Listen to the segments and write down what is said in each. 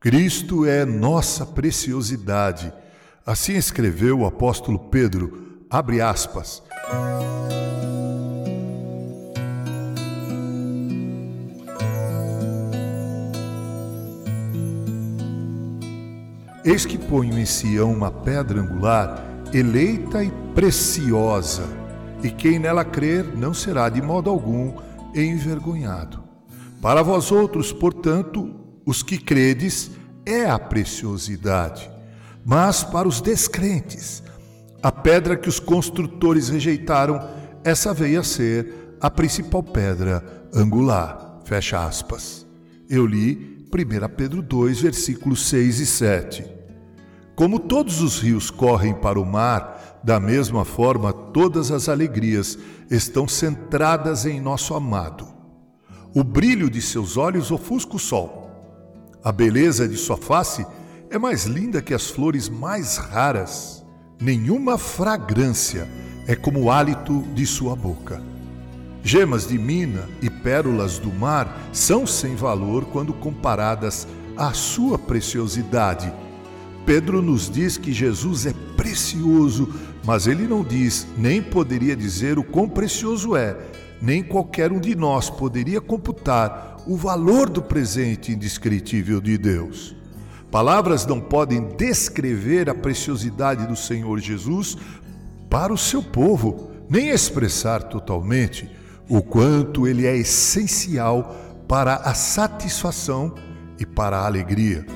Cristo é nossa preciosidade. Assim escreveu o apóstolo Pedro, abre aspas. Eis que ponho em Sião uma pedra angular, eleita e preciosa, e quem nela crer não será de modo algum envergonhado. Para vós outros, portanto, os que credes, é a preciosidade. Mas para os descrentes, a pedra que os construtores rejeitaram, essa veio a ser a principal pedra angular. Fecha aspas. Eu li 1 Pedro 2, versículos 6 e 7. Como todos os rios correm para o mar, da mesma forma todas as alegrias estão centradas em nosso amado. O brilho de seus olhos ofusca o sol a beleza de sua face é mais linda que as flores mais raras. Nenhuma fragrância é como o hálito de sua boca. Gemas de mina e pérolas do mar são sem valor quando comparadas à sua preciosidade. Pedro nos diz que Jesus é precioso, mas ele não diz, nem poderia dizer o quão precioso é, nem qualquer um de nós poderia computar o valor do presente indescritível de Deus. Palavras não podem descrever a preciosidade do Senhor Jesus para o seu povo, nem expressar totalmente o quanto ele é essencial para a satisfação e para a alegria.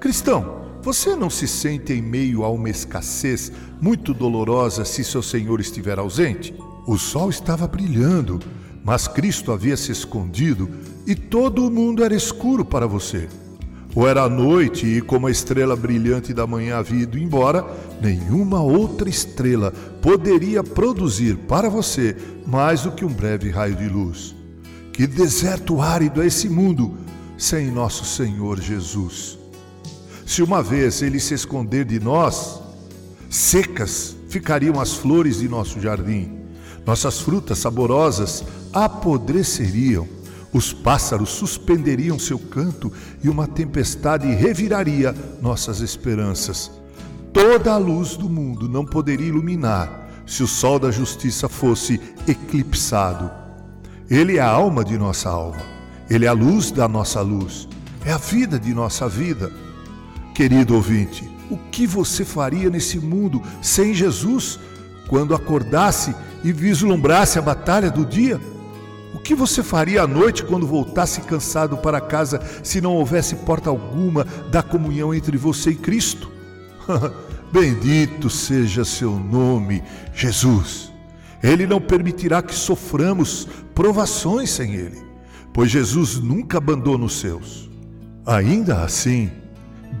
Cristão, você não se sente em meio a uma escassez muito dolorosa se seu Senhor estiver ausente? O sol estava brilhando, mas Cristo havia se escondido e todo o mundo era escuro para você. Ou era noite e, como a estrela brilhante da manhã havia ido embora, nenhuma outra estrela poderia produzir para você mais do que um breve raio de luz. Que deserto árido é esse mundo sem nosso Senhor Jesus. Se uma vez ele se esconder de nós, secas ficariam as flores de nosso jardim, nossas frutas saborosas apodreceriam, os pássaros suspenderiam seu canto e uma tempestade reviraria nossas esperanças. Toda a luz do mundo não poderia iluminar se o sol da justiça fosse eclipsado. Ele é a alma de nossa alma, ele é a luz da nossa luz, é a vida de nossa vida. Querido ouvinte, o que você faria nesse mundo sem Jesus quando acordasse e vislumbrasse a batalha do dia? O que você faria à noite quando voltasse cansado para casa se não houvesse porta alguma da comunhão entre você e Cristo? Bendito seja seu nome, Jesus. Ele não permitirá que soframos provações sem Ele, pois Jesus nunca abandona os seus. Ainda assim,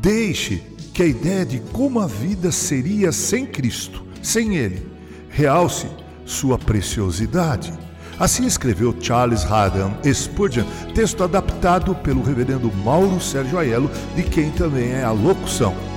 deixe que a ideia de como a vida seria sem Cristo, sem Ele, realce sua preciosidade. Assim escreveu Charles Haddon Spurgeon, texto adaptado pelo reverendo Mauro Sérgio Aiello, de quem também é a locução.